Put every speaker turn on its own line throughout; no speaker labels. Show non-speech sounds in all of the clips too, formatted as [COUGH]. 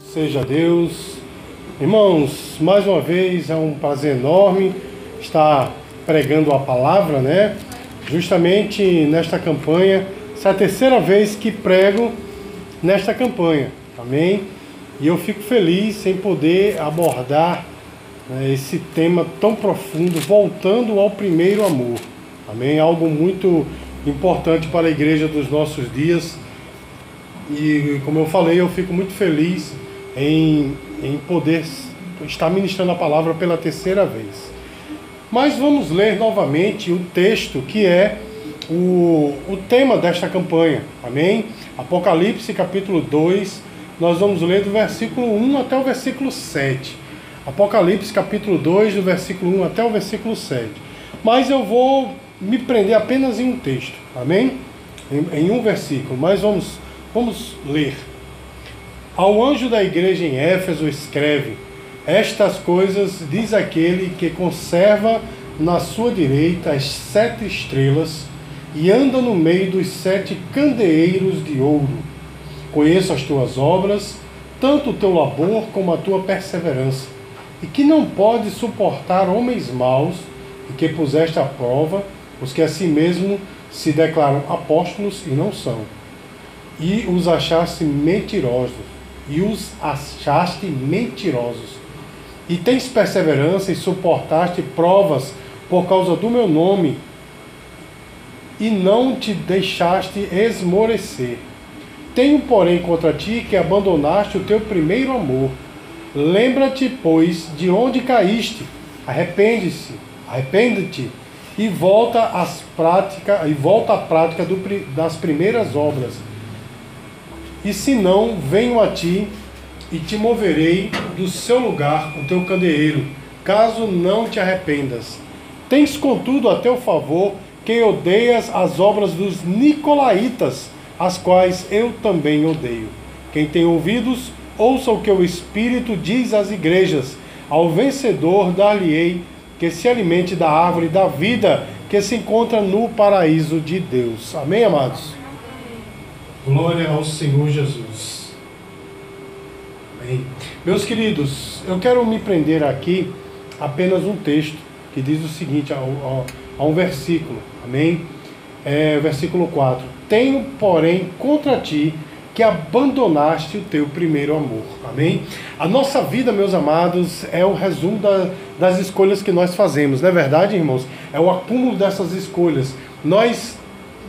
Seja Deus. Irmãos, mais uma vez é um prazer enorme estar pregando a palavra, né? Justamente nesta campanha. Essa é a terceira vez que prego nesta campanha, amém? E eu fico feliz em poder abordar né, esse tema tão profundo, voltando ao primeiro amor, amém? Algo muito importante para a igreja dos nossos dias. E como eu falei, eu fico muito feliz em, em poder estar ministrando a palavra pela terceira vez. Mas vamos ler novamente o texto que é o, o tema desta campanha. Amém? Apocalipse capítulo 2, nós vamos ler do versículo 1 até o versículo 7. Apocalipse capítulo 2, do versículo 1 até o versículo 7. Mas eu vou me prender apenas em um texto. Amém? Em, em um versículo. Mas vamos, vamos ler. Ao anjo da igreja em Éfeso escreve: Estas coisas diz aquele que conserva na sua direita as sete estrelas e anda no meio dos sete candeeiros de ouro. Conheço as tuas obras, tanto o teu labor como a tua perseverança, e que não pode suportar homens maus, e que puseste à prova os que a si mesmo se declaram apóstolos e não são, e os achaste mentirosos e os achaste mentirosos. E tens perseverança e suportaste provas por causa do meu nome, e não te deixaste esmorecer. Tenho, porém, contra ti que abandonaste o teu primeiro amor. Lembra-te, pois, de onde caíste. Arrepende-se, arrepende-te e volta às prática e volta à prática do, das primeiras obras e se não, venho a ti e te moverei do seu lugar o teu candeeiro, caso não te arrependas. Tens, contudo, a teu favor que odeias as obras dos Nicolaitas, as quais eu também odeio. Quem tem ouvidos, ouça o que o Espírito diz às igrejas. Ao vencedor dar-lhe-ei que se alimente da árvore da vida que se encontra no paraíso de Deus. Amém, amados? Glória ao Senhor Jesus. Amém. Meus queridos, eu quero me prender aqui apenas um texto que diz o seguinte, a, um versículo, amém? É, versículo 4: Tenho, porém, contra ti que abandonaste o teu primeiro amor. Amém? A nossa vida, meus amados, é o resumo da, das escolhas que nós fazemos, não é verdade, irmãos? É o acúmulo dessas escolhas. Nós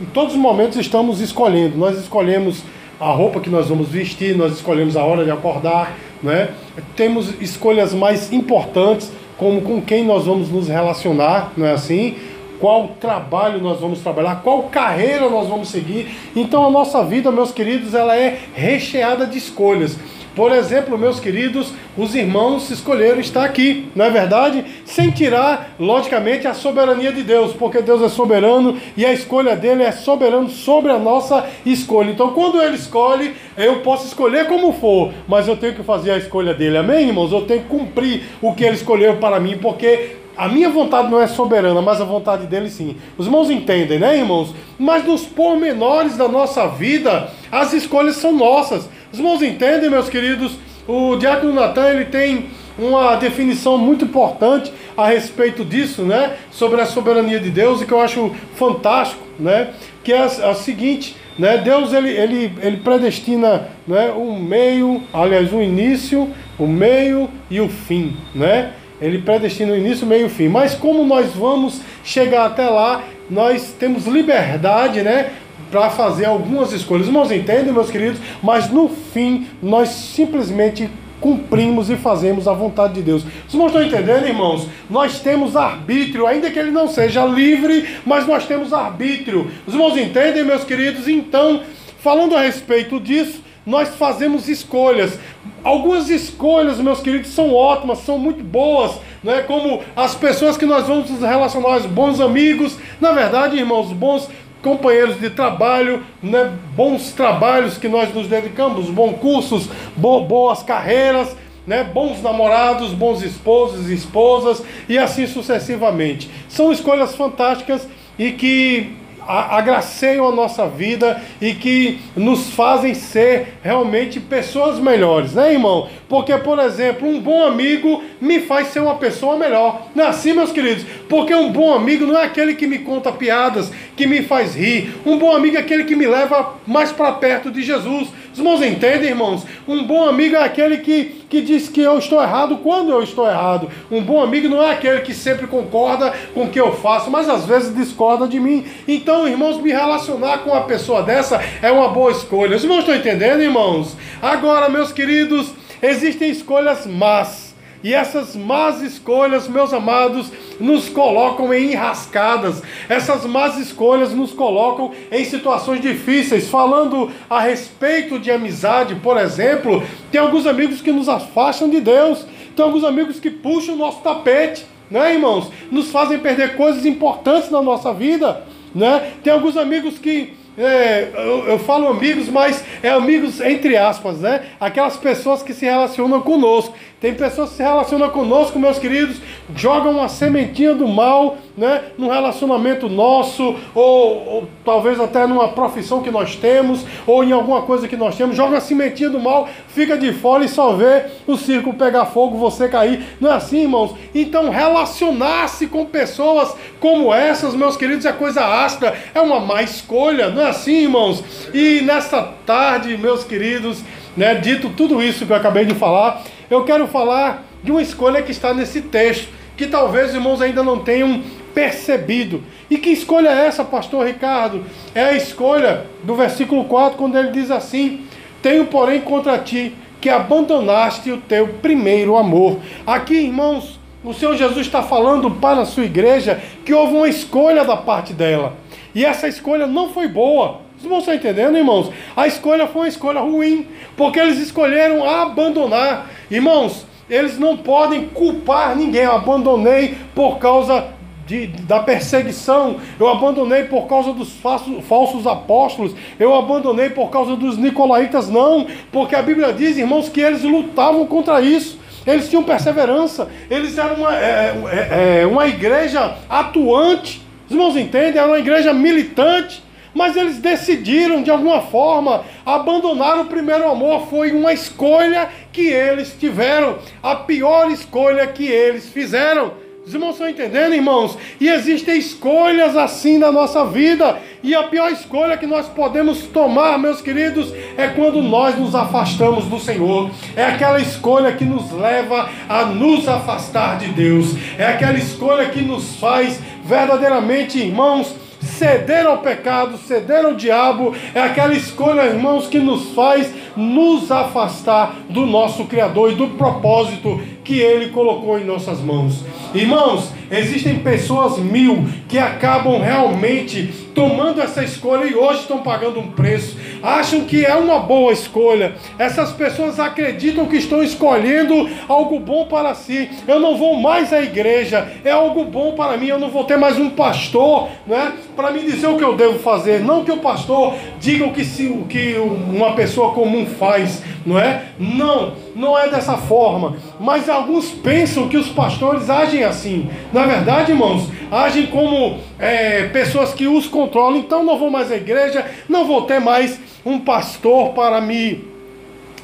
em todos os momentos estamos escolhendo. Nós escolhemos a roupa que nós vamos vestir, nós escolhemos a hora de acordar, né? Temos escolhas mais importantes, como com quem nós vamos nos relacionar, não é assim? Qual trabalho nós vamos trabalhar, qual carreira nós vamos seguir. Então a nossa vida, meus queridos, ela é recheada de escolhas. Por exemplo, meus queridos, os irmãos escolheram estar aqui, não é verdade? Sem tirar, logicamente, a soberania de Deus, porque Deus é soberano e a escolha dele é soberano sobre a nossa escolha. Então, quando ele escolhe, eu posso escolher como for, mas eu tenho que fazer a escolha dele, amém, irmãos? Eu tenho que cumprir o que ele escolheu para mim, porque a minha vontade não é soberana, mas a vontade dele sim. Os irmãos entendem, né, irmãos? Mas nos pormenores da nossa vida, as escolhas são nossas. Os irmãos entendem, meus queridos? O Diácono Natan, ele tem uma definição muito importante a respeito disso, né? Sobre a soberania de Deus e que eu acho fantástico, né? Que é a, seguinte, né? Deus ele, ele, ele predestina, né? Um meio, aliás, o início, o meio e o fim, né? Ele predestina o início, o meio e o fim. Mas como nós vamos chegar até lá, nós temos liberdade, né? Para fazer algumas escolhas. Irmãos, entendem, meus queridos? Mas no fim, nós simplesmente cumprimos e fazemos a vontade de Deus. Vocês não estão entendendo, irmãos? Nós temos arbítrio, ainda que ele não seja livre, mas nós temos arbítrio. Os irmãos entendem, meus queridos? Então, falando a respeito disso, nós fazemos escolhas. Algumas escolhas, meus queridos, são ótimas, são muito boas, não é? Como as pessoas que nós vamos nos relacionar, os bons amigos, na verdade, irmãos, bons companheiros de trabalho, né, bons trabalhos que nós nos dedicamos, bons cursos, bo boas carreiras, né, bons namorados, bons esposos e esposas e assim sucessivamente. São escolhas fantásticas e que agraceiam a nossa vida e que nos fazem ser realmente pessoas melhores, né, irmão? Porque, por exemplo, um bom amigo me faz ser uma pessoa melhor. Não é assim, meus queridos? Porque um bom amigo não é aquele que me conta piadas, que me faz rir. Um bom amigo é aquele que me leva mais para perto de Jesus. Os irmãos entendem, irmãos? Um bom amigo é aquele que, que diz que eu estou errado quando eu estou errado. Um bom amigo não é aquele que sempre concorda com o que eu faço, mas às vezes discorda de mim. Então, irmãos, me relacionar com uma pessoa dessa é uma boa escolha. Os irmãos estão entendendo, irmãos? Agora, meus queridos, existem escolhas más. E essas más escolhas, meus amados, nos colocam em enrascadas. Essas más escolhas nos colocam em situações difíceis. Falando a respeito de amizade, por exemplo, tem alguns amigos que nos afastam de Deus. Tem alguns amigos que puxam o nosso tapete, né, irmãos? Nos fazem perder coisas importantes na nossa vida, né? Tem alguns amigos que é, eu, eu, falo amigos, mas é amigos entre aspas, né? Aquelas pessoas que se relacionam conosco. Tem pessoas que se relacionam conosco, meus queridos, jogam uma sementinha do mal, né? Num relacionamento nosso, ou, ou, talvez até numa profissão que nós temos, ou em alguma coisa que nós temos, joga a sementinha do mal, fica de fora e só vê o circo pegar fogo, você cair. Não é assim, irmãos? Então, relacionar-se com pessoas como essas, meus queridos, é coisa áspera, é uma má escolha, não é assim, irmãos? E nesta tarde, meus queridos, né, dito tudo isso que eu acabei de falar, eu quero falar de uma escolha que está nesse texto, que talvez os irmãos ainda não tenham percebido. E que escolha é essa, pastor Ricardo? É a escolha do versículo 4, quando ele diz assim: Tenho, porém, contra ti que abandonaste o teu primeiro amor. Aqui, irmãos, o Senhor Jesus está falando para a sua igreja que houve uma escolha da parte dela. E essa escolha não foi boa. Vocês vão estar entendendo, irmãos? A escolha foi uma escolha ruim, porque eles escolheram abandonar. Irmãos, eles não podem culpar ninguém. Eu abandonei por causa de, da perseguição, eu abandonei por causa dos falsos, apóstolos, eu abandonei por causa dos nicolaítas, não, porque a Bíblia diz, irmãos, que eles lutavam contra isso. Eles tinham perseverança, eles eram uma, é, é, é uma igreja atuante, os irmãos entendem? Era uma igreja militante, mas eles decidiram de alguma forma abandonar o primeiro amor. Foi uma escolha que eles tiveram, a pior escolha que eles fizeram. Os irmãos estão entendendo, irmãos? E existem escolhas assim na nossa vida. E a pior escolha que nós podemos tomar, meus queridos, é quando nós nos afastamos do Senhor. É aquela escolha que nos leva a nos afastar de Deus. É aquela escolha que nos faz verdadeiramente, irmãos, ceder ao pecado, ceder ao diabo, é aquela escolha, irmãos, que nos faz nos afastar do nosso Criador e do propósito que Ele colocou em nossas mãos. Irmãos, existem pessoas mil que acabam realmente tomando essa escolha e hoje estão pagando um preço. Acham que é uma boa escolha. Essas pessoas acreditam que estão escolhendo algo bom para si. Eu não vou mais à igreja, é algo bom para mim. Eu não vou ter mais um pastor, né, para me dizer o que eu devo fazer. Não que o pastor diga o que, se, o que uma pessoa comum faz, não é? Não, não é dessa forma. Mas alguns pensam que os pastores agem assim. Na verdade, irmãos, agem como é, pessoas que os controlam. Então não vou mais à igreja, não vou ter mais um pastor para me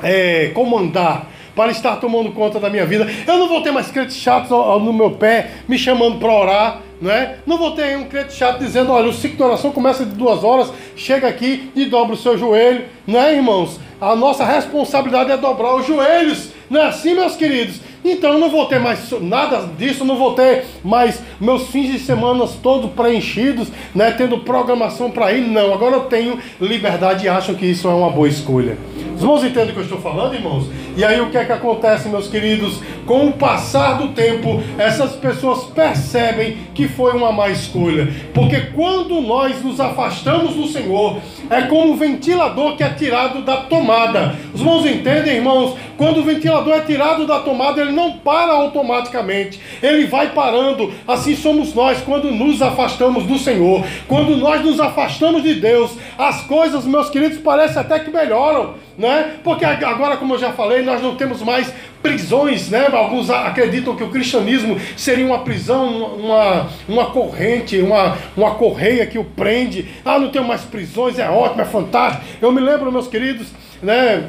é, comandar para estar tomando conta da minha vida. Eu não vou ter mais crentes chatos no meu pé, me chamando para orar, não é? Não vou ter um crente chato dizendo, olha, o ciclo de oração começa de duas horas, chega aqui e dobra o seu joelho, não é, irmãos? A nossa responsabilidade é dobrar os joelhos, não é assim, meus queridos? Então eu não vou ter mais nada disso, não vou ter mais meus fins de semana todos preenchidos, né, tendo programação para ir. Não, agora eu tenho liberdade e acho que isso é uma boa escolha. Os irmãos entendem o que eu estou falando, irmãos? E aí o que é que acontece, meus queridos? Com o passar do tempo, essas pessoas percebem que foi uma má escolha. Porque quando nós nos afastamos do Senhor, é como um ventilador que é tirado da tomada. Os irmãos entendem, irmãos? Quando o ventilador é tirado da tomada, ele não para automaticamente, ele vai parando. Assim somos nós quando nos afastamos do Senhor. Quando nós nos afastamos de Deus, as coisas, meus queridos, parecem até que melhoram né? Porque agora, como eu já falei, nós não temos mais prisões, né? Alguns acreditam que o cristianismo seria uma prisão, uma, uma corrente, uma, uma correia que o prende. Ah, não tenho mais prisões, é ótimo, é fantástico. Eu me lembro, meus queridos, né?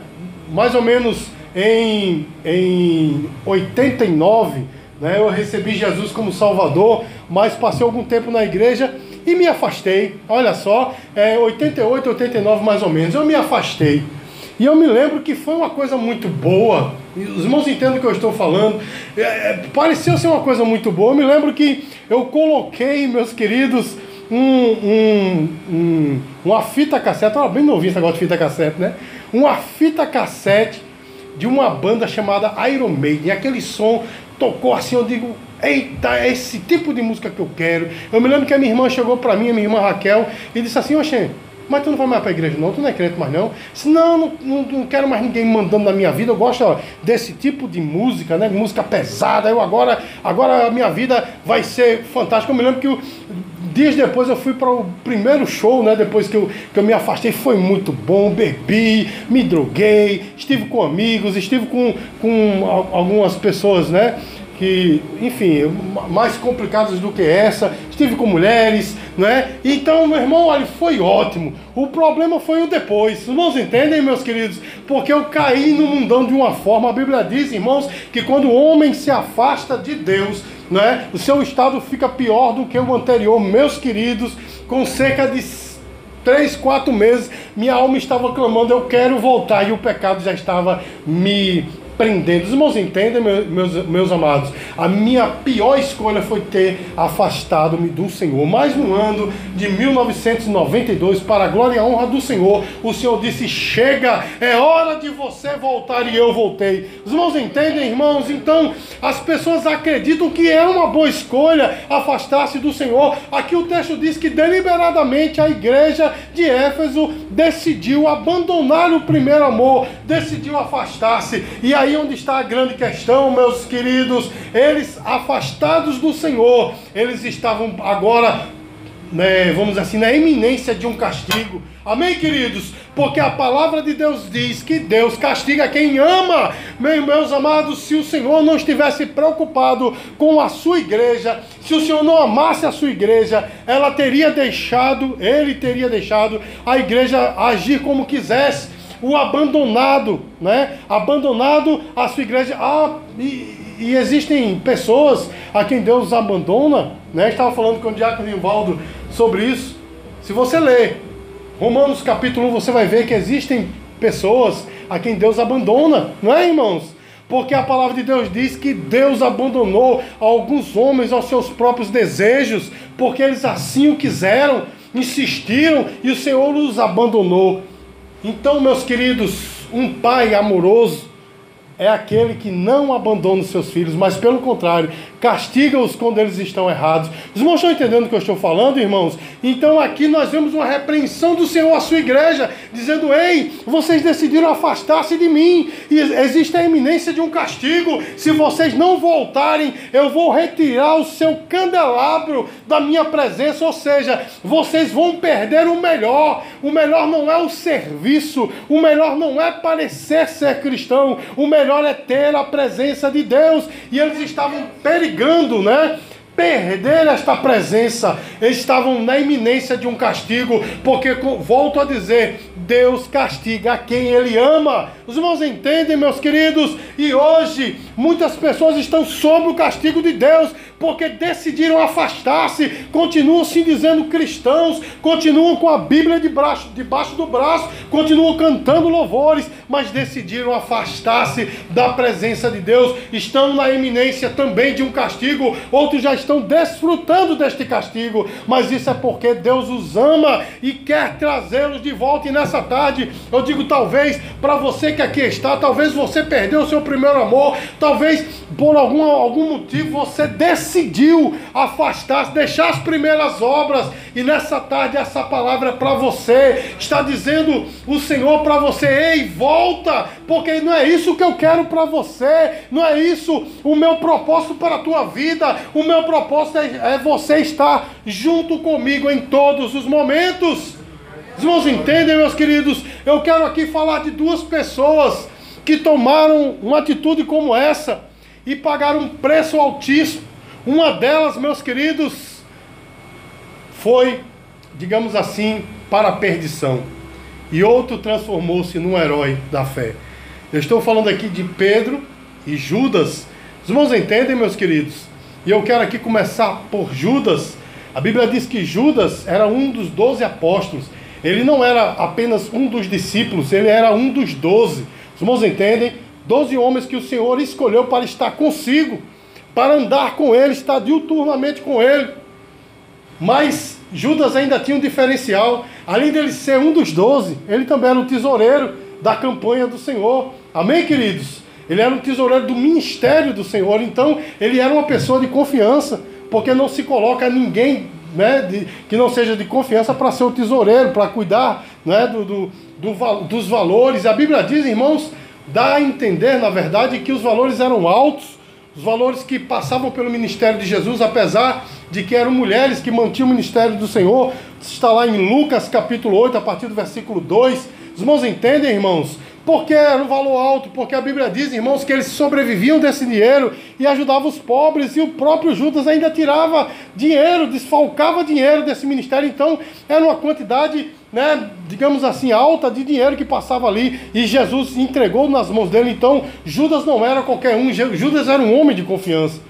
Mais ou menos em, em 89, né? Eu recebi Jesus como Salvador, mas passei algum tempo na igreja e me afastei. Olha só, é 88, 89 mais ou menos. Eu me afastei. E eu me lembro que foi uma coisa muito boa. Os irmãos entendem o que eu estou falando. É, é, pareceu ser uma coisa muito boa. Eu me lembro que eu coloquei, meus queridos, um, um, um, uma fita cassete. Estava bem novinho esse negócio de fita cassete, né? Uma fita cassete de uma banda chamada Iron Maiden. Aquele som tocou assim, eu digo, eita, é esse tipo de música que eu quero. Eu me lembro que a minha irmã chegou para mim, a minha irmã Raquel, e disse assim, oxê, mas tu não vai mais para a igreja não, tu não é crente mais não. Disse, não, não, não, não quero mais ninguém mandando na minha vida, eu gosto ó, desse tipo de música, né? Música pesada. Eu agora, agora a minha vida vai ser fantástica. Eu me lembro que eu, dias depois eu fui para o primeiro show, né? Depois que eu, que eu me afastei, foi muito bom, bebi, me droguei, estive com amigos, estive com, com algumas pessoas, né? que, enfim, mais complicadas do que essa. Estive com mulheres, né? Então, meu irmão, olha, foi ótimo. O problema foi o depois. Os irmãos entendem, meus queridos? Porque eu caí no mundão de uma forma. A Bíblia diz, irmãos, que quando o homem se afasta de Deus, né, o seu estado fica pior do que o anterior. Meus queridos, com cerca de três, quatro meses, minha alma estava clamando, eu quero voltar, e o pecado já estava me prendendo. Os irmãos entendem, meus, meus amados? A minha pior escolha foi ter afastado-me do Senhor. Mas no ano de 1992, para a glória e a honra do Senhor, o Senhor disse: Chega, é hora de você voltar. E eu voltei. Os irmãos entendem, irmãos? Então, as pessoas acreditam que é uma boa escolha afastar-se do Senhor. Aqui o texto diz que deliberadamente a igreja de Éfeso decidiu abandonar o primeiro amor, decidiu afastar-se. E aí aí onde está a grande questão, meus queridos. Eles afastados do Senhor, eles estavam agora, né, vamos assim, na iminência de um castigo. Amém, queridos? Porque a palavra de Deus diz que Deus castiga quem ama. Meus, meus amados, se o Senhor não estivesse preocupado com a sua igreja, se o Senhor não amasse a sua igreja, ela teria deixado, ele teria deixado a igreja agir como quisesse o abandonado, né? Abandonado a sua igreja. Ah, e, e existem pessoas a quem Deus abandona, né? Estava falando com o diácono Rivaldo sobre isso. Se você ler Romanos capítulo 1, você vai ver que existem pessoas a quem Deus abandona, não é, irmãos? Porque a palavra de Deus diz que Deus abandonou alguns homens aos seus próprios desejos, porque eles assim o quiseram, insistiram e o Senhor os abandonou. Então, meus queridos, um pai amoroso é aquele que não abandona os seus filhos, mas pelo contrário, castiga-os quando eles estão errados. Os irmãos estão entendendo o que eu estou falando, irmãos? Então aqui nós vemos uma repreensão do Senhor à sua igreja, dizendo: Ei, vocês decidiram afastar-se de mim, e existe a iminência de um castigo. Se vocês não voltarem, eu vou retirar o seu candelabro da minha presença, ou seja, vocês vão perder o melhor. O melhor não é o serviço, o melhor não é parecer ser cristão, o melhor é ter a presença de Deus. E eles estavam perigando né? perder esta presença, eles estavam na iminência de um castigo, porque, volto a dizer, Deus castiga quem Ele ama. Os irmãos entendem, meus queridos? E hoje, muitas pessoas estão sob o castigo de Deus, porque decidiram afastar-se, continuam se dizendo cristãos, continuam com a Bíblia debaixo, debaixo do braço, continuam cantando louvores, mas decidiram afastar-se da presença de Deus, estão na iminência também de um castigo, outros já estão desfrutando deste castigo, mas isso é porque Deus os ama e quer trazê-los de volta. E nessa tarde, eu digo talvez para você que aqui está, talvez você perdeu o seu primeiro amor, talvez por algum, algum motivo você decidiu afastar-se, deixar as primeiras obras, e nessa tarde essa palavra é para você. Está dizendo o Senhor para você: ei, volta, porque não é isso que eu quero para você, não é isso o meu propósito para a tua vida. O meu propósito é, é você estar junto comigo em todos os momentos. Os irmãos entendem, meus queridos? Eu quero aqui falar de duas pessoas que tomaram uma atitude como essa e pagaram um preço altíssimo. Uma delas, meus queridos, foi, digamos assim, para a perdição. E outro transformou-se num herói da fé. Eu estou falando aqui de Pedro e Judas. Os irmãos entendem, meus queridos? E eu quero aqui começar por Judas. A Bíblia diz que Judas era um dos doze apóstolos. Ele não era apenas um dos discípulos, ele era um dos doze. Os irmãos entendem? Doze homens que o Senhor escolheu para estar consigo, para andar com ele, estar diuturnamente com ele. Mas Judas ainda tinha um diferencial. Além dele ser um dos doze, ele também era o tesoureiro da campanha do Senhor. Amém, queridos? Ele era um tesoureiro do ministério do Senhor. Então, ele era uma pessoa de confiança, porque não se coloca ninguém né, de, que não seja de confiança para ser o tesoureiro, para cuidar né, do, do, do, dos valores. A Bíblia diz, irmãos, dá a entender, na verdade, que os valores eram altos, os valores que passavam pelo ministério de Jesus, apesar de que eram mulheres que mantinham o ministério do Senhor. Está lá em Lucas capítulo 8, a partir do versículo 2. Os irmãos entendem, irmãos? Porque era um valor alto, porque a Bíblia diz, irmãos, que eles sobreviviam desse dinheiro e ajudavam os pobres, e o próprio Judas ainda tirava dinheiro, desfalcava dinheiro desse ministério, então era uma quantidade, né, digamos assim, alta de dinheiro que passava ali, e Jesus entregou nas mãos dele, então Judas não era qualquer um, Judas era um homem de confiança.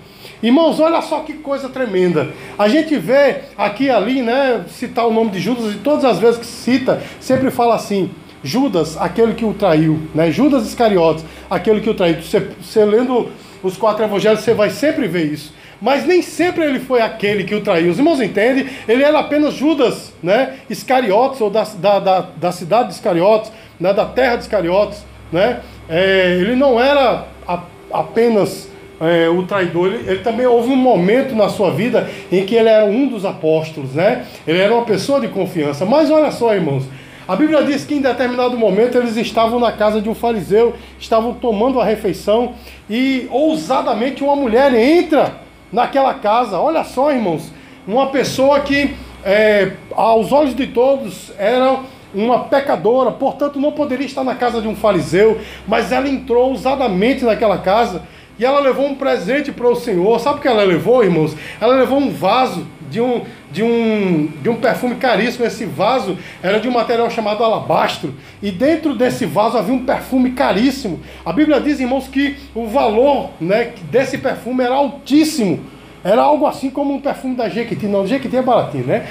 Irmãos, olha só que coisa tremenda. A gente vê aqui e ali, né, citar o nome de Judas, e todas as vezes que cita, sempre fala assim: Judas, aquele que o traiu, né? Judas Iscariotes, aquele que o traiu. Você, você lendo os quatro evangelhos, você vai sempre ver isso. Mas nem sempre ele foi aquele que o traiu. Os irmãos entendem? Ele era apenas Judas, né? Iscariotes, ou da, da, da, da cidade de Iscariotes, né? da terra de Iscariotes, né? É, ele não era a, apenas é, o traidor, ele, ele, também houve um momento na sua vida em que ele era um dos apóstolos, né? Ele era uma pessoa de confiança. Mas olha só, irmãos, a Bíblia diz que em determinado momento eles estavam na casa de um fariseu, estavam tomando a refeição e ousadamente uma mulher entra naquela casa. Olha só, irmãos, uma pessoa que é, aos olhos de todos era uma pecadora, portanto não poderia estar na casa de um fariseu, mas ela entrou ousadamente naquela casa e ela levou um presente para o Senhor. Sabe o que ela levou, irmãos? Ela levou um vaso de um, de um, de um perfume caríssimo. Esse vaso era de um material chamado alabastro. E dentro desse vaso havia um perfume caríssimo. A Bíblia diz, irmãos, que o valor né, desse perfume era altíssimo. Era algo assim como um perfume da Jequiti. Não, Jequiti é baratinho, né?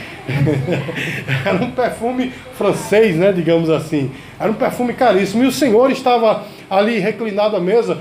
[LAUGHS] era um perfume francês, né? Digamos assim. Era um perfume caríssimo. E o Senhor estava ali reclinado à mesa.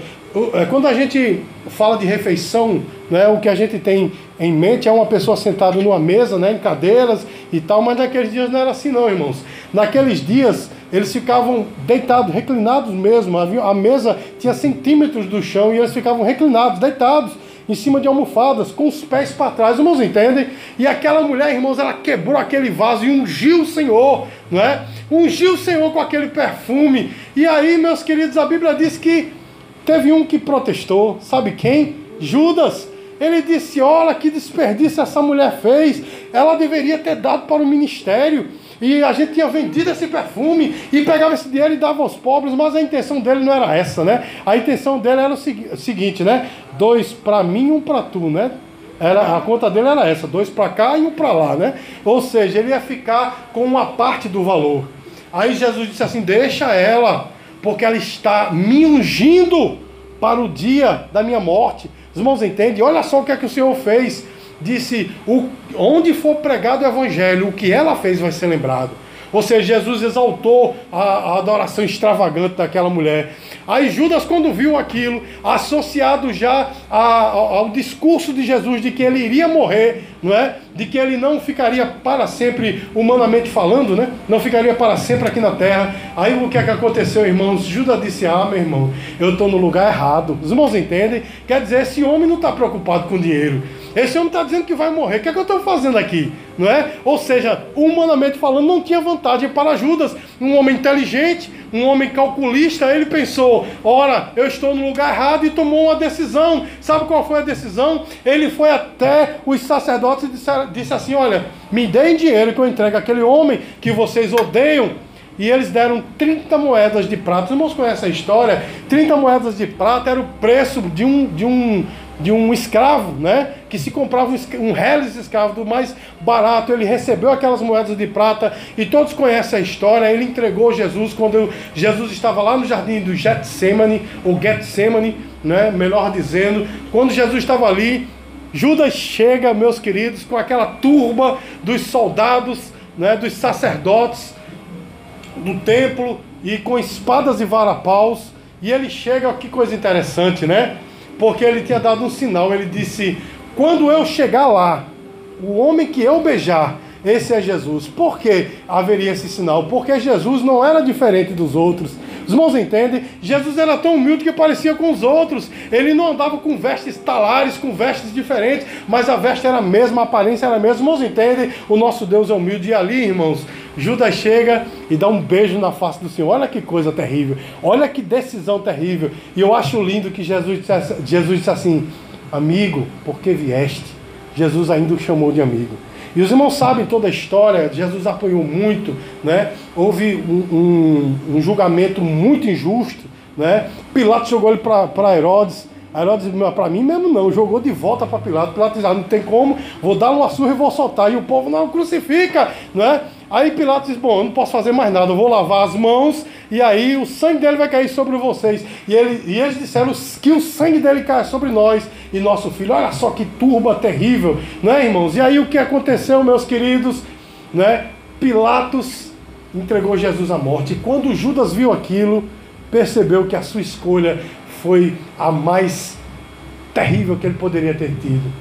É, quando a gente fala de refeição, né, o que a gente tem em mente é uma pessoa sentada numa mesa, né, em cadeiras e tal, mas naqueles dias não era assim não, irmãos. Naqueles dias eles ficavam deitados, reclinados mesmo. A mesa tinha centímetros do chão e eles ficavam reclinados, deitados em cima de almofadas, com os pés para trás, irmãos entendem? E aquela mulher, irmãos, ela quebrou aquele vaso e ungiu o Senhor, não é? Ungiu o Senhor com aquele perfume. E aí, meus queridos, a Bíblia diz que teve um que protestou, sabe quem? Judas. Ele disse: Olha que desperdício essa mulher fez. Ela deveria ter dado para o ministério. E a gente tinha vendido esse perfume e pegava esse dinheiro e dava aos pobres, mas a intenção dele não era essa, né? A intenção dele era o seguinte, né? Dois para mim, um para tu, né? Era, a conta dele era essa, dois para cá e um para lá, né? Ou seja, ele ia ficar com uma parte do valor. Aí Jesus disse assim: Deixa ela, porque ela está me ungindo para o dia da minha morte. Os irmãos entendem? Olha só o que é que o Senhor fez. Disse: onde for pregado o evangelho, o que ela fez vai ser lembrado. Ou seja, Jesus exaltou a, a adoração extravagante daquela mulher. Aí Judas, quando viu aquilo, associado já a, ao, ao discurso de Jesus de que ele iria morrer, não é? De que ele não ficaria para sempre, humanamente falando, né? Não ficaria para sempre aqui na terra. Aí o que é que aconteceu, irmãos? Judas disse: Ah, meu irmão, eu estou no lugar errado. Os irmãos entendem? Quer dizer, esse homem não está preocupado com dinheiro. Esse homem está dizendo que vai morrer. O que é que eu estou fazendo aqui? Não é? Ou seja, humanamente falando, não tinha vantagem para Judas. Um homem inteligente, um homem calculista, ele pensou: ora, eu estou no lugar errado e tomou uma decisão. Sabe qual foi a decisão? Ele foi até os sacerdotes e disse, disse assim: olha, me deem dinheiro que eu entregue aquele homem que vocês odeiam. E eles deram 30 moedas de prata. Os irmãos conhecem a história? 30 moedas de prata era o preço de um, de um, de um escravo, né? Que se comprava um, reles escravo do mais barato, ele recebeu aquelas moedas de prata e todos conhecem a história. Ele entregou Jesus quando Jesus estava lá no jardim do Getsemane, ou Getsemane, né? Melhor dizendo, quando Jesus estava ali, Judas chega, meus queridos, com aquela turba dos soldados, né? Dos sacerdotes do templo e com espadas e varapaus. E ele chega, que coisa interessante, né? Porque ele tinha dado um sinal. Ele disse: Quando eu chegar lá, o homem que eu beijar, esse é Jesus. Por que haveria esse sinal? Porque Jesus não era diferente dos outros. Os irmãos entendem? Jesus era tão humilde que parecia com os outros. Ele não andava com vestes talares, com vestes diferentes, mas a veste era a mesma, a aparência era a mesma. Os irmãos entendem? O nosso Deus é humilde. E ali, irmãos, Judas chega e dá um beijo na face do Senhor. Olha que coisa terrível. Olha que decisão terrível. E eu acho lindo que Jesus disse, Jesus disse assim: Amigo, por que vieste? Jesus ainda o chamou de amigo. E os irmãos sabem toda a história, Jesus apoiou muito, né? houve um, um, um julgamento muito injusto. Né? Pilatos jogou ele para Herodes. Herodes disse, para mim mesmo não, jogou de volta para Pilatos. Pilatos disse, ah, não tem como, vou dar uma surra e vou soltar. E o povo não crucifica, né? Aí Pilatos diz: Bom, eu não posso fazer mais nada, eu vou lavar as mãos e aí o sangue dele vai cair sobre vocês. E, ele, e eles disseram que o sangue dele cai sobre nós e nosso filho. Olha só que turba terrível, né, irmãos? E aí o que aconteceu, meus queridos? Né? Pilatos entregou Jesus à morte. E quando Judas viu aquilo, percebeu que a sua escolha foi a mais terrível que ele poderia ter tido.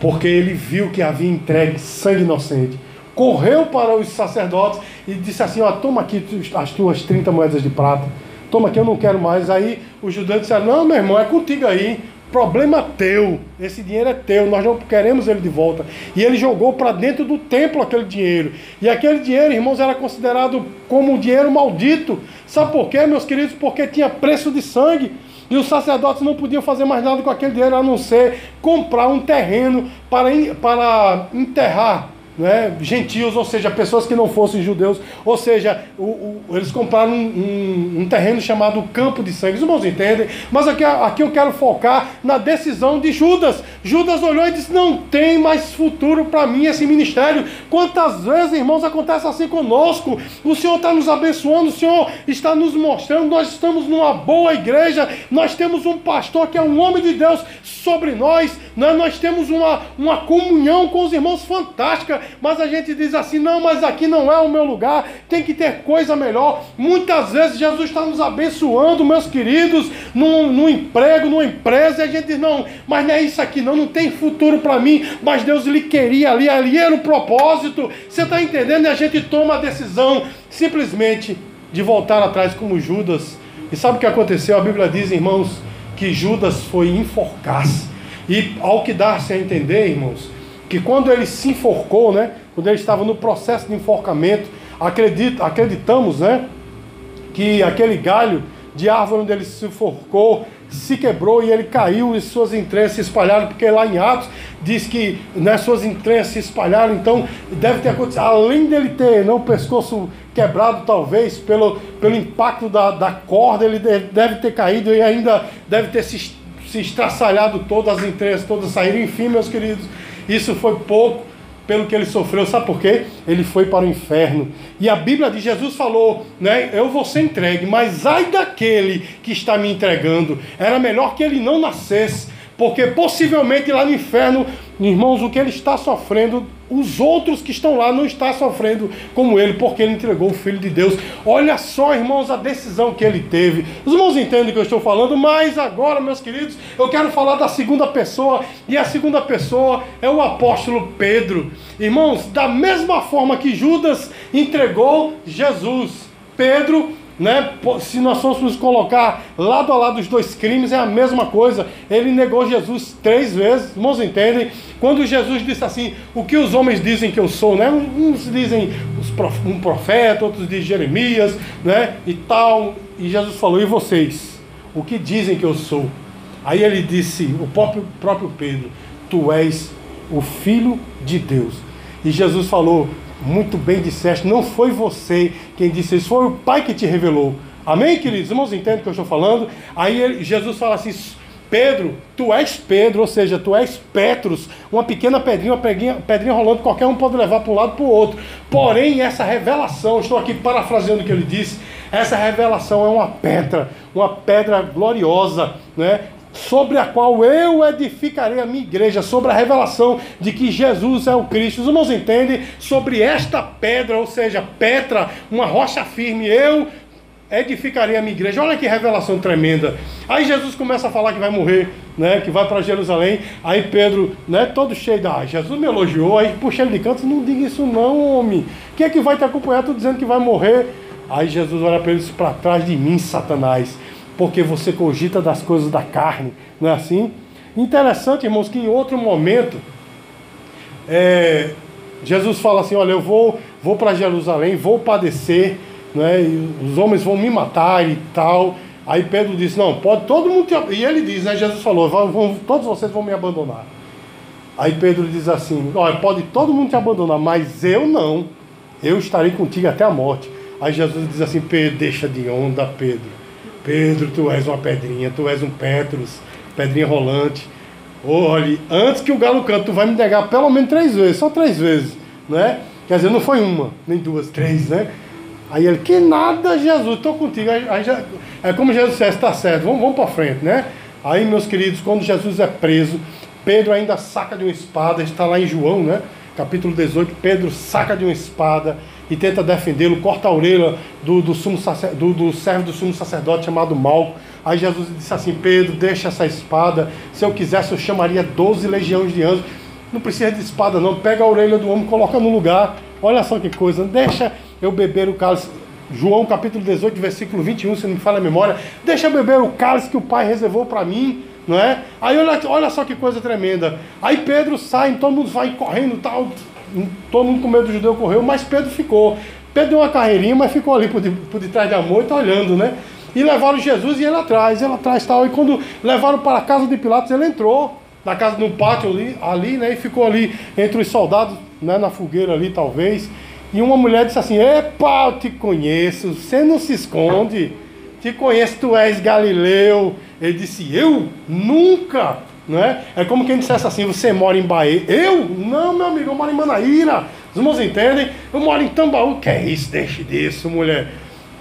Porque ele viu que havia entregue sangue inocente correu para os sacerdotes e disse assim: ó, toma aqui as tuas 30 moedas de prata, toma aqui, eu não quero mais. Aí os judeus disseram: não, meu irmão, é contigo aí. Problema teu, esse dinheiro é teu, nós não queremos ele de volta. E ele jogou para dentro do templo aquele dinheiro. E aquele dinheiro, irmãos, era considerado como um dinheiro maldito. Sabe por quê, meus queridos? Porque tinha preço de sangue. E os sacerdotes não podiam fazer mais nada com aquele dinheiro a não ser comprar um terreno para, para enterrar né, gentios, ou seja, pessoas que não fossem judeus, ou seja, o, o, eles compraram um, um, um, terreno chamado Campo de Sangue. Os irmãos entendem? Mas aqui, aqui eu quero focar na decisão de Judas. Judas olhou e disse: Não tem mais futuro para mim esse ministério. Quantas vezes, irmãos, acontece assim conosco? O Senhor está nos abençoando, o Senhor está nos mostrando, nós estamos numa boa igreja, nós temos um pastor que é um homem de Deus sobre nós, né? nós temos uma, uma comunhão com os irmãos fantástica mas a gente diz assim: não, mas aqui não é o meu lugar, tem que ter coisa melhor. Muitas vezes Jesus está nos abençoando, meus queridos, num, num emprego, numa empresa, e a gente diz: não, mas não é isso aqui, não, não tem futuro para mim, mas Deus lhe queria ali, ali era o propósito. Você está entendendo? E a gente toma a decisão simplesmente de voltar atrás como Judas. E sabe o que aconteceu? A Bíblia diz, irmãos, que Judas foi enforcar-se. E ao que dá-se a entender, irmãos, que quando ele se enforcou, né, quando ele estava no processo de enforcamento, acredito, acreditamos né, que aquele galho de árvore onde ele se enforcou se quebrou e ele caiu e suas entranhas se espalharam, porque lá em Atos diz que né, suas entranhas se espalharam, então deve ter acontecido, além dele ter não, o pescoço quebrado, talvez, pelo, pelo impacto da, da corda, ele deve ter caído e ainda deve ter se, se estraçalhado todas as entranhas, todas saíram, enfim, meus queridos. Isso foi pouco pelo que ele sofreu. Sabe por quê? Ele foi para o inferno. E a Bíblia de Jesus falou, né? Eu vou ser entregue, mas ai daquele que está me entregando. Era melhor que ele não nascesse, porque possivelmente lá no inferno, irmãos, o que ele está sofrendo os outros que estão lá não estão sofrendo como ele, porque ele entregou o Filho de Deus. Olha só, irmãos, a decisão que ele teve. Os irmãos entendem o que eu estou falando, mas agora, meus queridos, eu quero falar da segunda pessoa, e a segunda pessoa é o apóstolo Pedro. Irmãos, da mesma forma que Judas entregou Jesus, Pedro né? Se nós fôssemos colocar lado a lado os dois crimes, é a mesma coisa. Ele negou Jesus três vezes, irmãos entendem? Quando Jesus disse assim: O que os homens dizem que eu sou, né? Uns dizem um profeta, outros dizem Jeremias, né? E tal. E Jesus falou: E vocês? O que dizem que eu sou? Aí ele disse, o próprio, próprio Pedro: Tu és o Filho de Deus. E Jesus falou: muito bem disseste, não foi você quem disse isso, foi o Pai que te revelou. Amém, queridos? Irmãos, entendem o que eu estou falando? Aí Jesus fala assim: Pedro, tu és Pedro, ou seja, tu és Petros, uma pequena pedrinha, uma pedrinha, pedrinha rolando, qualquer um pode levar para um lado para o outro. Porém, essa revelação, estou aqui parafraseando o que ele disse, essa revelação é uma pedra, uma pedra gloriosa, né? Sobre a qual eu edificarei a minha igreja, sobre a revelação de que Jesus é o Cristo. Os irmãos entendem? Sobre esta pedra, ou seja, Petra, uma rocha firme, eu edificarei a minha igreja. Olha que revelação tremenda. Aí Jesus começa a falar que vai morrer, né, que vai para Jerusalém. Aí Pedro, né, todo cheio da, ah, Jesus me elogiou, aí puxa ele de canto, não diga isso não, homem. Quem é que vai te acompanhar? Tô dizendo que vai morrer. Aí Jesus olha para ele para trás de mim, Satanás porque você cogita das coisas da carne, não é assim? Interessante, irmãos, que em outro momento, é, Jesus fala assim: Olha, eu vou, vou para Jerusalém, vou padecer, né, os homens vão me matar e tal. Aí Pedro disse: Não, pode todo mundo. Te... E ele diz, né? Jesus falou: vão, todos vocês vão me abandonar. Aí Pedro diz assim: Olha, pode todo mundo te abandonar, mas eu não. Eu estarei contigo até a morte. Aí Jesus diz assim: Pedro, deixa de onda, Pedro. Pedro, tu és uma pedrinha, tu és um Petrus, pedrinha rolante. Olhe, antes que o galo cante, tu vai me negar pelo menos três vezes, só três vezes, né? Quer dizer, não foi uma, nem duas, três, né? Aí ele, que nada, Jesus, estou contigo. Aí, aí já, é como Jesus disse, está certo, vamos, vamos para frente, né? Aí, meus queridos, quando Jesus é preso, Pedro ainda saca de uma espada, está lá em João, né? Capítulo 18, Pedro saca de uma espada e tenta defendê-lo, corta a orelha do, do, sumo do, do servo do sumo sacerdote chamado Malco. Aí Jesus disse assim: Pedro, deixa essa espada. Se eu quisesse, eu chamaria 12 legiões de anjos. Não precisa de espada, não. Pega a orelha do homem, coloca no lugar. Olha só que coisa. Deixa eu beber o cálice. João capítulo 18, versículo 21, se não me falha a memória. Deixa eu beber o cálice que o Pai reservou para mim não é? Aí olha, olha só que coisa tremenda. Aí Pedro sai, todo mundo vai correndo tal, todo mundo com medo do judeu correu, mas Pedro ficou. Pedro deu uma carreirinha, mas ficou ali por, por detrás da moita olhando, né? E levaram Jesus e ele atrás, ele atrás tal. E quando levaram para a casa de Pilatos, ele entrou na casa, no pátio ali, ali né? E ficou ali entre os soldados, né? Na fogueira ali, talvez. E uma mulher disse assim: Epa, eu te conheço, você não se esconde. Te conheço, tu és Galileu. Ele disse: Eu? Nunca. Não é? é como quem dissesse assim: Você mora em Bahia. Eu? Não, meu amigo, eu moro em Manaíra. Os irmãos entendem? Eu moro em Tambaú. Que é isso? Deixe disso, mulher.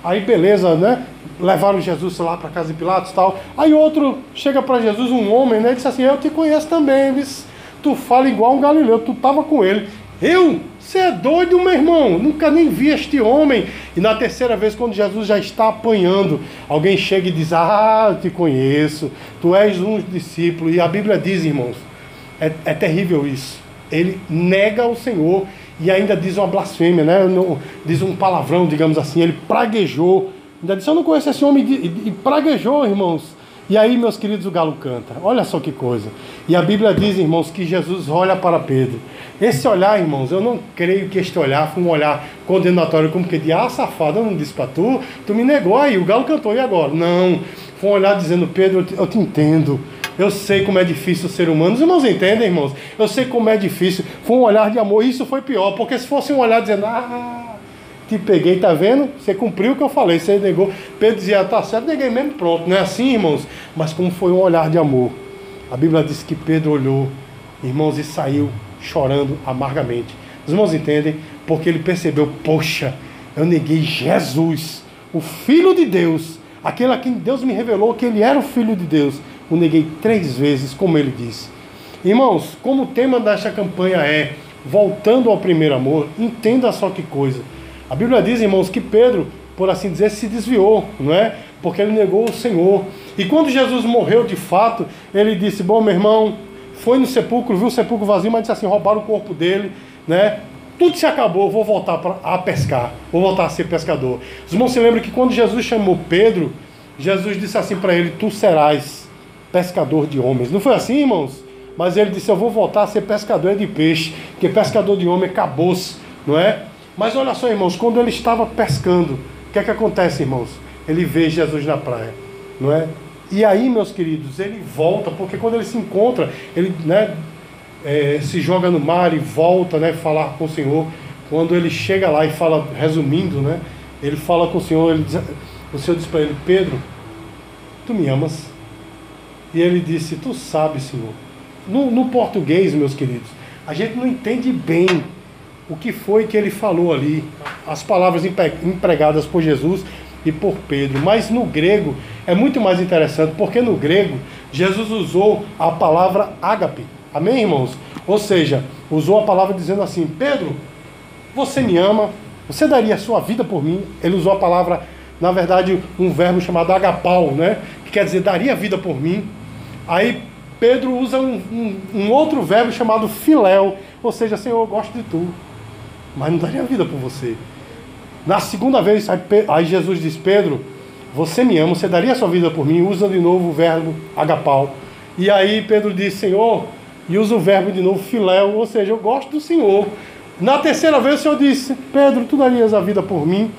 Aí, beleza, né? Levaram Jesus lá para casa de Pilatos e tal. Aí outro chega para Jesus, um homem, né? Disse assim: Eu te conheço também. Tu fala igual um galileu, tu estava com ele. Eu? Você é doido, meu irmão? Nunca nem vi este homem. E na terceira vez, quando Jesus já está apanhando, alguém chega e diz: Ah, eu te conheço, tu és um discípulo. E a Bíblia diz, irmãos, é, é terrível isso. Ele nega o Senhor e ainda diz uma blasfêmia, né? diz um palavrão, digamos assim. Ele praguejou. Ainda disse: Eu não conheço esse homem. E praguejou, irmãos. E aí, meus queridos, o galo canta. Olha só que coisa. E a Bíblia diz, irmãos, que Jesus olha para Pedro. Esse olhar, irmãos, eu não creio que este olhar foi um olhar condenatório, como que de ah, safado, eu não disse para tu, tu me negou aí, o galo cantou, e agora? Não. Foi um olhar dizendo, Pedro, eu te, eu te entendo. Eu sei como é difícil ser humano. Os irmãos entendem, irmãos? Eu sei como é difícil. Foi um olhar de amor. Isso foi pior, porque se fosse um olhar dizendo, ah, te peguei, tá vendo? Você cumpriu o que eu falei, você negou. Pedro dizia, tá certo, neguei mesmo, pronto. Não é assim, irmãos? Mas como foi um olhar de amor. A Bíblia diz que Pedro olhou, irmãos, e saiu chorando amargamente. Os irmãos entendem? Porque ele percebeu, poxa, eu neguei Jesus, o Filho de Deus, aquele a quem Deus me revelou que ele era o Filho de Deus. O neguei três vezes, como ele disse. Irmãos, como o tema desta campanha é voltando ao primeiro amor, entenda só que coisa. A Bíblia diz, irmãos, que Pedro, por assim dizer, se desviou, não é? Porque ele negou o Senhor. E quando Jesus morreu de fato, ele disse: Bom, meu irmão, foi no sepulcro, viu o sepulcro vazio, mas disse assim: roubaram o corpo dele, né? Tudo se acabou, vou voltar pra, a pescar, vou voltar a ser pescador. Os irmãos se lembram que quando Jesus chamou Pedro, Jesus disse assim para ele: Tu serás pescador de homens. Não foi assim, irmãos? Mas ele disse: Eu vou voltar a ser pescador de peixe, porque pescador de homem acabou-se, não é? Mas olha só, irmãos, quando ele estava pescando, o que é que acontece, irmãos? Ele vê Jesus na praia, não é? E aí, meus queridos, ele volta, porque quando ele se encontra, ele né, é, se joga no mar e volta né, falar com o Senhor. Quando ele chega lá e fala, resumindo, né, ele fala com o Senhor, ele diz, o Senhor diz para ele, Pedro, tu me amas? E ele disse, tu sabes, Senhor. No, no português, meus queridos, a gente não entende bem o que foi que ele falou ali, as palavras empregadas por Jesus e por Pedro. Mas no grego é muito mais interessante, porque no grego Jesus usou a palavra ágape. Amém, irmãos? Ou seja, usou a palavra dizendo assim: Pedro, você me ama, você daria a sua vida por mim. Ele usou a palavra, na verdade, um verbo chamado agapau, né? Que quer dizer daria vida por mim. Aí Pedro usa um, um, um outro verbo chamado filéu, ou seja, Senhor, eu gosto de tu, mas não daria a vida por você. Na segunda vez, aí Jesus diz: Pedro, você me ama, você daria a sua vida por mim? Usa de novo o verbo agapau. E aí Pedro diz: Senhor, e usa o verbo de novo filéu, ou seja, eu gosto do Senhor. Na terceira vez o Senhor disse: Pedro, tu darias a vida por mim?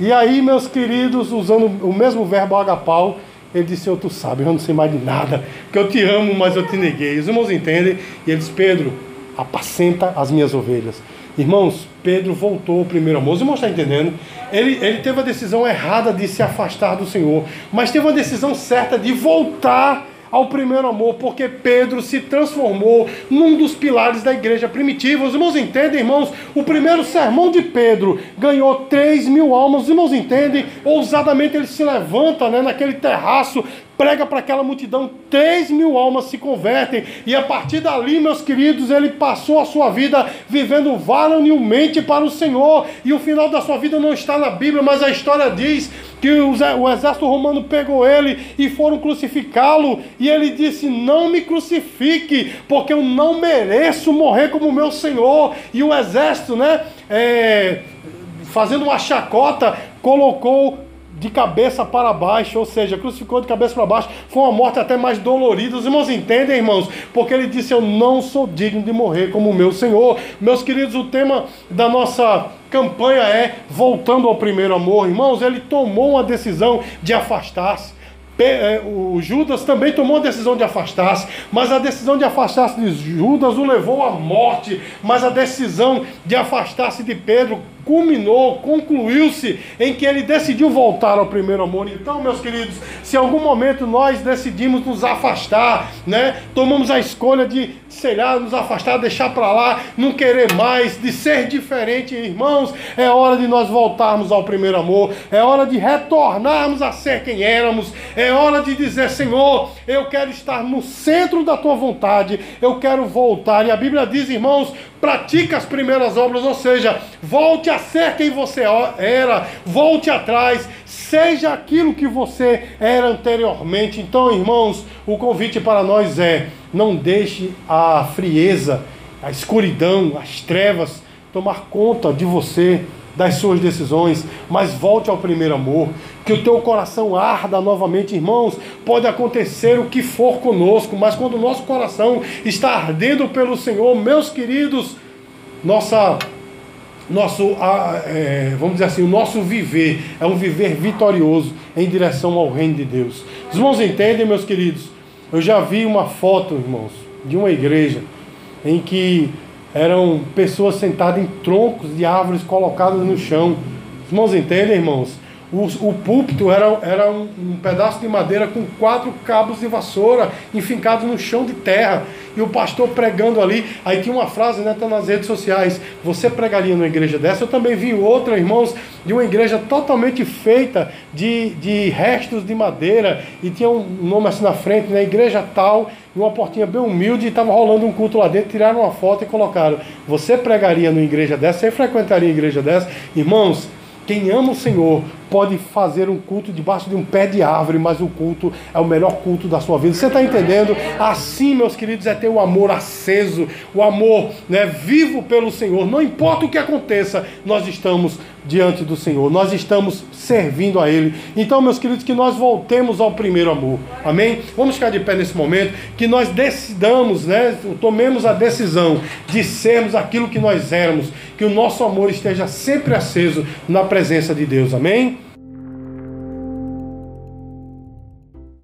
E aí, meus queridos, usando o mesmo verbo agapau, ele disse: Senhor, tu sabe, eu não sei mais de nada, que eu te amo, mas eu te neguei. Os irmãos entendem? E ele diz: Pedro, apacenta as minhas ovelhas. Irmãos, Pedro voltou ao primeiro amor. Os irmãos estão entendendo? Ele, ele teve a decisão errada de se afastar do Senhor, mas teve a decisão certa de voltar ao primeiro amor, porque Pedro se transformou num dos pilares da igreja primitiva. Os irmãos entendem, irmãos? O primeiro sermão de Pedro ganhou 3 mil almas. Os irmãos entendem? Ousadamente ele se levanta né, naquele terraço prega para aquela multidão, 3 mil almas se convertem, e a partir dali, meus queridos, ele passou a sua vida vivendo varonilmente para o Senhor, e o final da sua vida não está na Bíblia, mas a história diz que o exército romano pegou ele e foram crucificá-lo, e ele disse: Não me crucifique, porque eu não mereço morrer como meu Senhor, e o exército, né, é, fazendo uma chacota, colocou de cabeça para baixo, ou seja, crucificou de cabeça para baixo, foi uma morte até mais dolorida. Os irmãos entendem, irmãos? Porque ele disse: Eu não sou digno de morrer como o meu Senhor. Meus queridos, o tema da nossa campanha é Voltando ao Primeiro Amor. Irmãos, ele tomou uma decisão de afastar-se. É, o Judas também tomou a decisão de afastar-se, mas a decisão de afastar-se de Judas o levou à morte. Mas a decisão de afastar-se de Pedro culminou, concluiu-se em que ele decidiu voltar ao primeiro amor. Então, meus queridos, se em algum momento nós decidimos nos afastar, né? Tomamos a escolha de, sei lá, nos afastar, deixar para lá, não querer mais, de ser diferente, irmãos, é hora de nós voltarmos ao primeiro amor. É hora de retornarmos a ser quem éramos. É hora de dizer, Senhor, eu quero estar no centro da tua vontade. Eu quero voltar. E a Bíblia diz, irmãos, pratica as primeiras obras, ou seja, volte a ser quem você era, volte atrás, seja aquilo que você era anteriormente. Então, irmãos, o convite para nós é: não deixe a frieza, a escuridão, as trevas tomar conta de você, das suas decisões, mas volte ao primeiro amor, que o teu coração arda novamente, irmãos. Pode acontecer o que for conosco, mas quando o nosso coração está ardendo pelo Senhor, meus queridos, nossa nosso, é, vamos dizer assim, o nosso viver é um viver vitorioso em direção ao reino de Deus. Os irmãos entendem, meus queridos? Eu já vi uma foto, irmãos, de uma igreja em que eram pessoas sentadas em troncos de árvores colocadas no chão. Os irmãos entendem, irmãos? O, o púlpito era, era um, um, pedaço de madeira com quatro cabos de vassoura enfincados no chão de terra. E o pastor pregando ali. Aí tinha uma frase, né? Tá nas redes sociais. Você pregaria numa igreja dessa? Eu também vi outra, irmãos, de uma igreja totalmente feita de, de restos de madeira. E tinha um nome assim na frente, né? Igreja tal, uma portinha bem humilde. E estava rolando um culto lá dentro. Tiraram uma foto e colocaram. Você pregaria numa igreja dessa? Você frequentaria uma igreja dessa? Irmãos, quem ama o Senhor pode fazer um culto debaixo de um pé de árvore, mas o culto é o melhor culto da sua vida. Você está entendendo? Assim, meus queridos, é ter o amor aceso, o amor né, vivo pelo Senhor. Não importa o que aconteça, nós estamos diante do Senhor, nós estamos servindo a Ele. Então, meus queridos, que nós voltemos ao primeiro amor. Amém? Vamos ficar de pé nesse momento, que nós decidamos, né, tomemos a decisão de sermos aquilo que nós éramos, que o nosso amor esteja sempre aceso na presença de Deus. Amém?